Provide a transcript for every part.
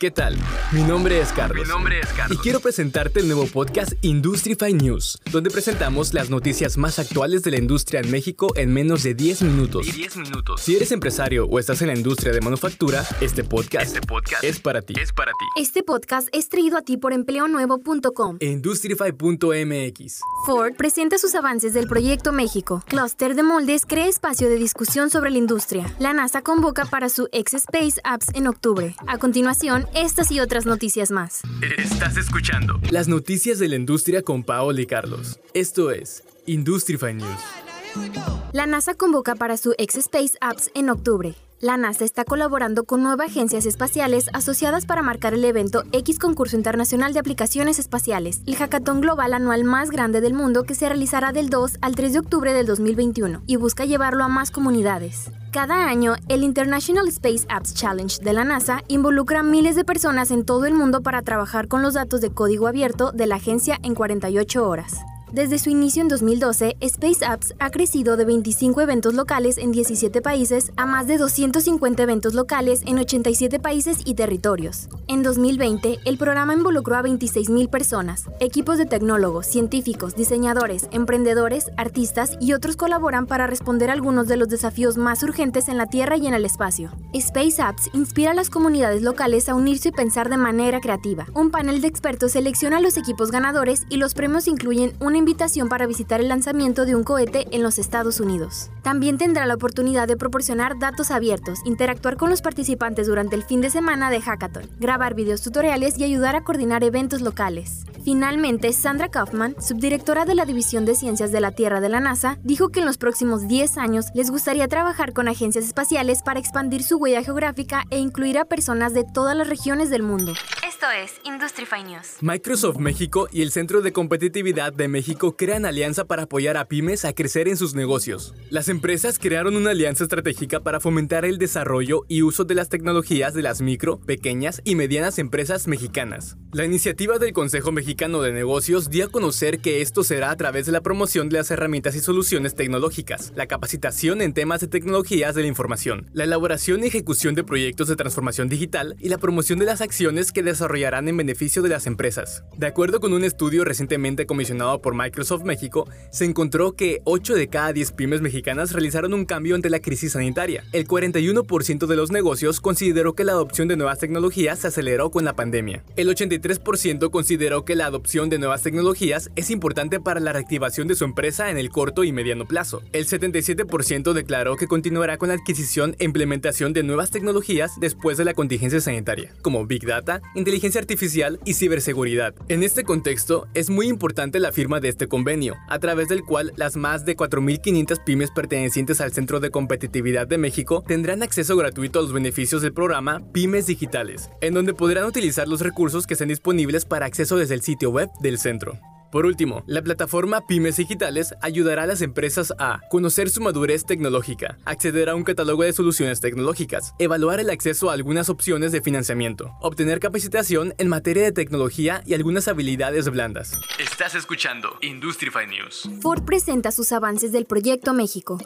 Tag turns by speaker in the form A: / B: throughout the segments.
A: ¿Qué tal? Mi nombre es Carlos.
B: Mi nombre es Carlos.
A: Y quiero presentarte el nuevo podcast Industrify News, donde presentamos las noticias más actuales de la industria en México en menos de 10 minutos.
B: Y 10 minutos.
A: Si eres empresario o estás en la industria de manufactura, este podcast,
B: Este podcast
A: es para ti.
B: es para ti.
C: Este podcast es traído a ti por empleonuevo.com.
A: Industrify.mx.
C: Ford presenta sus avances del Proyecto México. Cluster de moldes crea espacio de discusión sobre la industria. La NASA convoca para su X-Space Apps en octubre. A continuación, estas y otras noticias más.
B: Estás escuchando
A: Las noticias de la industria con Paola y Carlos. Esto es Industrify News.
C: La NASA convoca para su X-Space Apps en octubre. La NASA está colaborando con nueve agencias espaciales asociadas para marcar el evento X Concurso Internacional de Aplicaciones Espaciales, el hackathon global anual más grande del mundo que se realizará del 2 al 3 de octubre del 2021 y busca llevarlo a más comunidades. Cada año, el International Space Apps Challenge de la NASA involucra a miles de personas en todo el mundo para trabajar con los datos de código abierto de la agencia en 48 horas. Desde su inicio en 2012, Space Apps ha crecido de 25 eventos locales en 17 países a más de 250 eventos locales en 87 países y territorios. En 2020, el programa involucró a 26.000 personas. Equipos de tecnólogos, científicos, diseñadores, emprendedores, artistas y otros colaboran para responder a algunos de los desafíos más urgentes en la Tierra y en el espacio. Space Apps inspira a las comunidades locales a unirse y pensar de manera creativa. Un panel de expertos selecciona a los equipos ganadores y los premios incluyen una invitación para visitar el lanzamiento de un cohete en los Estados Unidos. También tendrá la oportunidad de proporcionar datos abiertos, interactuar con los participantes durante el fin de semana de Hackathon, grabar videos tutoriales y ayudar a coordinar eventos locales. Finalmente, Sandra Kaufman, subdirectora de la División de Ciencias de la Tierra de la NASA, dijo que en los próximos 10 años les gustaría trabajar con agencias espaciales para expandir su huella geográfica e incluir a personas de todas las regiones del mundo. Esto es Industrify News.
A: Microsoft México y el Centro de Competitividad de México crean alianza para apoyar a pymes a crecer en sus negocios. Las empresas crearon una alianza estratégica para fomentar el desarrollo y uso de las tecnologías de las micro, pequeñas y medianas empresas mexicanas. La iniciativa del Consejo Mexicano de Negocios dio a conocer que esto será a través de la promoción de las herramientas y soluciones tecnológicas, la capacitación en temas de tecnologías de la información, la elaboración y ejecución de proyectos de transformación digital y la promoción de las acciones que desarrollarán en beneficio de las empresas. De acuerdo con un estudio recientemente comisionado por Microsoft México, se encontró que 8 de cada 10 pymes mexicanas realizaron un cambio ante la crisis sanitaria. El 41% de los negocios consideró que la adopción de nuevas tecnologías se aceleró con la pandemia. El 83% consideró que la adopción de nuevas tecnologías es importante para la reactivación de su empresa en el corto y mediano plazo. El 77% declaró que continuará con la adquisición e implementación de nuevas tecnologías después de la contingencia sanitaria, como Big Data, inteligencia artificial y ciberseguridad. En este contexto, es muy importante la firma de este convenio, a través del cual las más de 4.500 pymes pertenecientes al Centro de Competitividad de México tendrán acceso gratuito a los beneficios del programa Pymes Digitales, en donde podrán utilizar los recursos que estén disponibles para acceso desde el sitio web del centro. Por último, la plataforma Pymes Digitales ayudará a las empresas a conocer su madurez tecnológica, acceder a un catálogo de soluciones tecnológicas, evaluar el acceso a algunas opciones de financiamiento, obtener capacitación en materia de tecnología y algunas habilidades blandas.
B: Estás escuchando Industrify News.
C: Ford presenta sus avances del Proyecto México.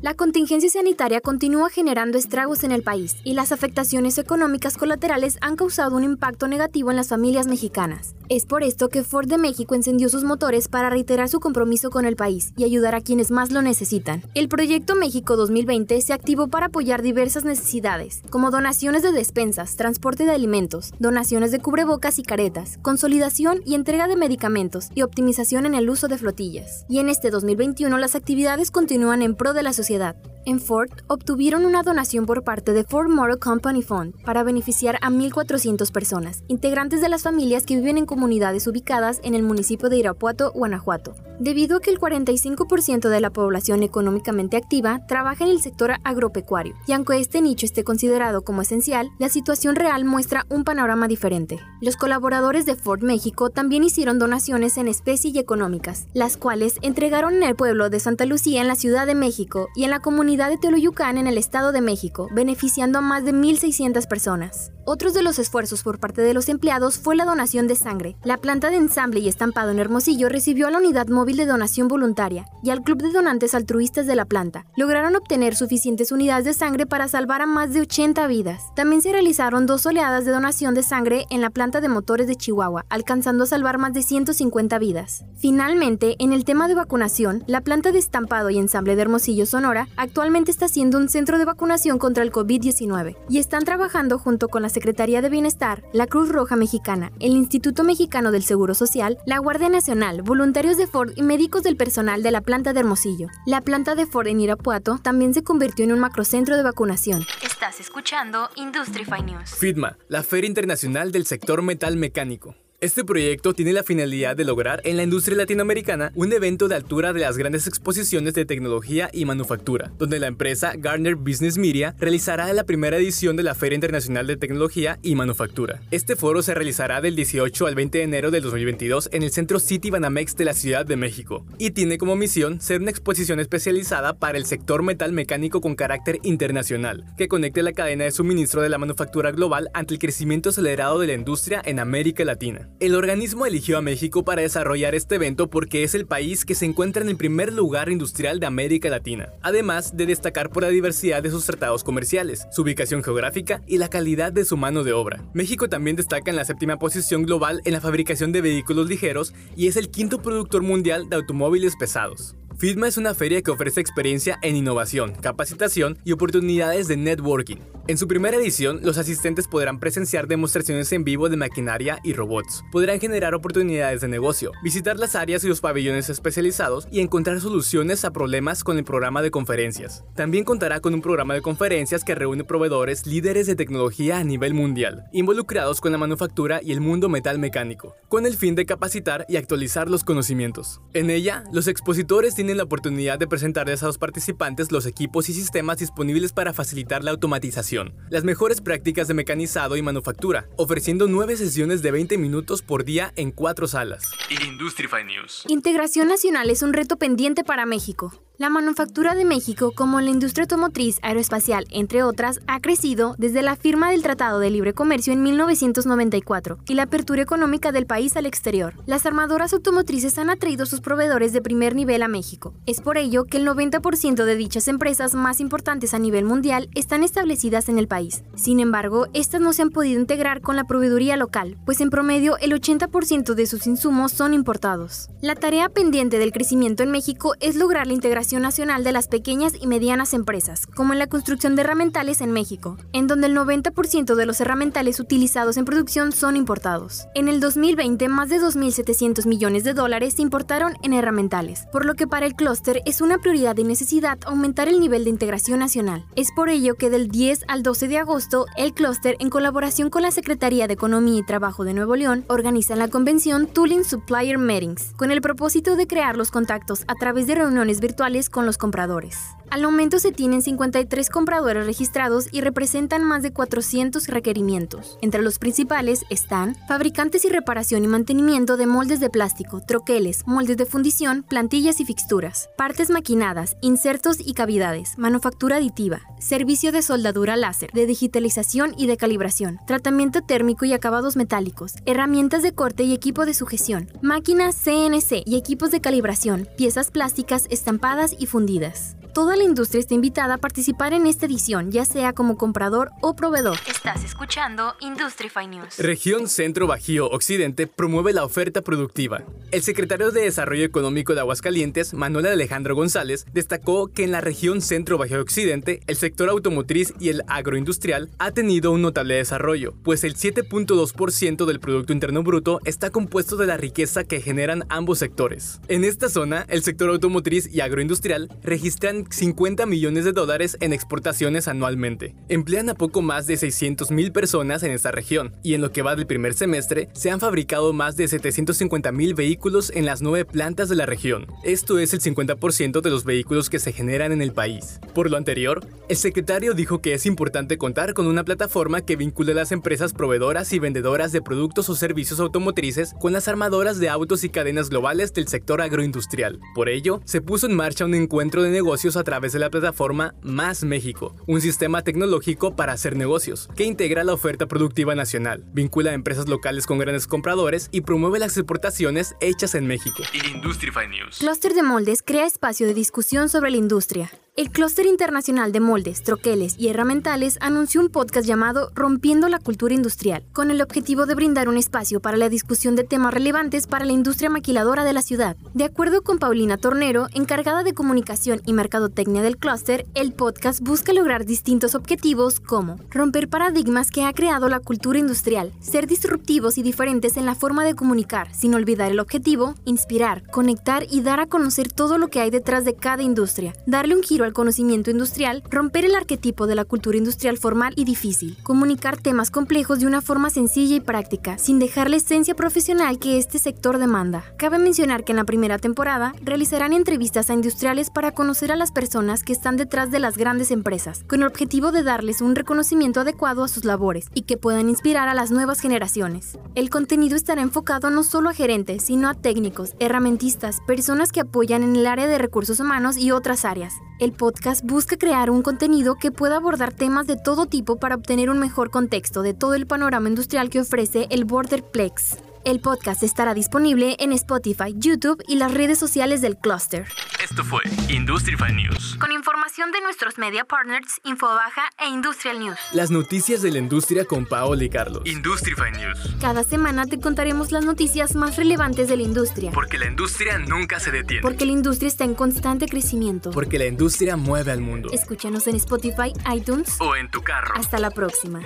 C: La contingencia sanitaria continúa generando estragos en el país y las afectaciones económicas colaterales han causado un impacto negativo en las familias mexicanas. Es por esto que Ford de México encendió sus motores para reiterar su compromiso con el país y ayudar a quienes más lo necesitan. El Proyecto México 2020 se activó para apoyar diversas necesidades, como donaciones de despensas, transporte de alimentos, donaciones de cubrebocas y caretas, consolidación y entrega de medicamentos y optimización en el uso de flotillas. Y en este 2021 las actividades continúan en pro de la sociedad sociedad. En Ford obtuvieron una donación por parte de Ford Motor Company Fund para beneficiar a 1.400 personas, integrantes de las familias que viven en comunidades ubicadas en el municipio de Irapuato, Guanajuato. Debido a que el 45% de la población económicamente activa trabaja en el sector agropecuario, y aunque este nicho esté considerado como esencial, la situación real muestra un panorama diferente. Los colaboradores de Ford México también hicieron donaciones en especie y económicas, las cuales entregaron en el pueblo de Santa Lucía en la Ciudad de México y en la comunidad de Teoloyucán en el Estado de México, beneficiando a más de 1.600 personas. Otros de los esfuerzos por parte de los empleados fue la donación de sangre. La planta de ensamble y estampado en Hermosillo recibió a la unidad móvil de donación voluntaria y al club de donantes altruistas de la planta. Lograron obtener suficientes unidades de sangre para salvar a más de 80 vidas. También se realizaron dos oleadas de donación de sangre en la planta de motores de Chihuahua, alcanzando a salvar más de 150 vidas. Finalmente, en el tema de vacunación, la planta de estampado y ensamble de Hermosillo, Sonora, actualmente está siendo un centro de vacunación contra el COVID-19 y están trabajando junto con las Secretaría de Bienestar, la Cruz Roja Mexicana, el Instituto Mexicano del Seguro Social, la Guardia Nacional, voluntarios de Ford y médicos del personal de la planta de Hermosillo. La planta de Ford en Irapuato también se convirtió en un macrocentro de vacunación.
D: Estás escuchando Industrify News.
A: FIDMA, la Feria Internacional del Sector Metal Mecánico. Este proyecto tiene la finalidad de lograr en la industria latinoamericana un evento de altura de las grandes exposiciones de tecnología y manufactura, donde la empresa Garner Business Media realizará la primera edición de la Feria Internacional de Tecnología y Manufactura. Este foro se realizará del 18 al 20 de enero del 2022 en el Centro City Banamex de la Ciudad de México y tiene como misión ser una exposición especializada para el sector metal mecánico con carácter internacional, que conecte la cadena de suministro de la manufactura global ante el crecimiento acelerado de la industria en América Latina. El organismo eligió a México para desarrollar este evento porque es el país que se encuentra en el primer lugar industrial de América Latina, además de destacar por la diversidad de sus tratados comerciales, su ubicación geográfica y la calidad de su mano de obra. México también destaca en la séptima posición global en la fabricación de vehículos ligeros y es el quinto productor mundial de automóviles pesados. FIDMA es una feria que ofrece experiencia en innovación, capacitación y oportunidades de networking. En su primera edición, los asistentes podrán presenciar demostraciones en vivo de maquinaria y robots. Podrán generar oportunidades de negocio, visitar las áreas y los pabellones especializados y encontrar soluciones a problemas con el programa de conferencias. También contará con un programa de conferencias que reúne proveedores líderes de tecnología a nivel mundial, involucrados con la manufactura y el mundo metal mecánico, con el fin de capacitar y actualizar los conocimientos. En ella, los expositores tienen la oportunidad de presentarles a los participantes los equipos y sistemas disponibles para facilitar la automatización, las mejores prácticas de mecanizado y manufactura, ofreciendo nueve sesiones de 20 minutos por día en cuatro salas.
B: Industrify News.
C: Integración nacional es un reto pendiente para México. La manufactura de México, como la industria automotriz, aeroespacial, entre otras, ha crecido desde la firma del Tratado de Libre Comercio en 1994 y la apertura económica del país al exterior. Las armadoras automotrices han atraído sus proveedores de primer nivel a México. Es por ello que el 90% de dichas empresas más importantes a nivel mundial están establecidas en el país. Sin embargo, estas no se han podido integrar con la proveeduría local, pues en promedio el 80% de sus insumos son importados. La tarea pendiente del crecimiento en México es lograr la integración nacional de las pequeñas y medianas empresas, como en la construcción de herramientales en México, en donde el 90% de los herramientales utilizados en producción son importados. En el 2020, más de 2.700 millones de dólares se importaron en herramientales, por lo que para el clúster es una prioridad y necesidad aumentar el nivel de integración nacional. Es por ello que del 10 al 12 de agosto, el clúster, en colaboración con la Secretaría de Economía y Trabajo de Nuevo León, organiza la convención Tooling Supplier Meetings, con el propósito de crear los contactos a través de reuniones virtuales con los compradores. Al momento se tienen 53 compradores registrados y representan más de 400 requerimientos. Entre los principales están fabricantes y reparación y mantenimiento de moldes de plástico, troqueles, moldes de fundición, plantillas y fixturas, partes maquinadas, insertos y cavidades, manufactura aditiva, servicio de soldadura láser, de digitalización y de calibración, tratamiento térmico y acabados metálicos, herramientas de corte y equipo de sujeción, máquinas CNC y equipos de calibración, piezas plásticas estampadas y fundidas. Toda la industria está invitada a participar en esta edición, ya sea como comprador o proveedor.
D: Estás escuchando Industrify News.
A: Región Centro Bajío Occidente promueve la oferta productiva. El secretario de Desarrollo Económico de Aguascalientes, Manuel Alejandro González, destacó que en la región Centro Bajío Occidente, el sector automotriz y el agroindustrial ha tenido un notable desarrollo, pues el 7.2% del Producto Interno Bruto está compuesto de la riqueza que generan ambos sectores. En esta zona, el sector automotriz y agroindustrial registran 50 millones de dólares en exportaciones anualmente. Emplean a poco más de 600 mil personas en esta región, y en lo que va del primer semestre, se han fabricado más de 750 mil vehículos en las nueve plantas de la región. Esto es el 50% de los vehículos que se generan en el país. Por lo anterior, el secretario dijo que es importante contar con una plataforma que vincule a las empresas proveedoras y vendedoras de productos o servicios automotrices con las armadoras de autos y cadenas globales del sector agroindustrial. Por ello, se puso en marcha un encuentro de negocios negocios a través de la plataforma Más México, un sistema tecnológico para hacer negocios, que integra la oferta productiva nacional, vincula a empresas locales con grandes compradores y promueve las exportaciones hechas en México.
B: Industrify News.
C: Cluster de Moldes crea espacio de discusión sobre la industria. El Clúster Internacional de Moldes, Troqueles y Herramientales anunció un podcast llamado Rompiendo la Cultura Industrial, con el objetivo de brindar un espacio para la discusión de temas relevantes para la industria maquiladora de la ciudad. De acuerdo con Paulina Tornero, encargada de comunicación y mercadotecnia del clúster, el podcast busca lograr distintos objetivos como romper paradigmas que ha creado la cultura industrial, ser disruptivos y diferentes en la forma de comunicar, sin olvidar el objetivo, inspirar, conectar y dar a conocer todo lo que hay detrás de cada industria, darle un giro conocimiento industrial, romper el arquetipo de la cultura industrial formal y difícil, comunicar temas complejos de una forma sencilla y práctica, sin dejar la esencia profesional que este sector demanda. Cabe mencionar que en la primera temporada realizarán entrevistas a industriales para conocer a las personas que están detrás de las grandes empresas, con el objetivo de darles un reconocimiento adecuado a sus labores y que puedan inspirar a las nuevas generaciones. El contenido estará enfocado no solo a gerentes, sino a técnicos, herramientistas, personas que apoyan en el área de recursos humanos y otras áreas. El podcast busca crear un contenido que pueda abordar temas de todo tipo para obtener un mejor contexto de todo el panorama industrial que ofrece el Borderplex. El podcast estará disponible en Spotify, YouTube y las redes sociales del Cluster.
B: Esto fue Industrify News.
D: Con información de nuestros media partners, Infobaja e Industrial News.
A: Las noticias de la industria con Paola y Carlos.
B: Industrify News.
C: Cada semana te contaremos las noticias más relevantes de la industria.
B: Porque la industria nunca se detiene.
C: Porque la industria está en constante crecimiento.
A: Porque la industria mueve al mundo.
C: Escúchanos en Spotify, iTunes
B: o en tu carro.
C: Hasta la próxima.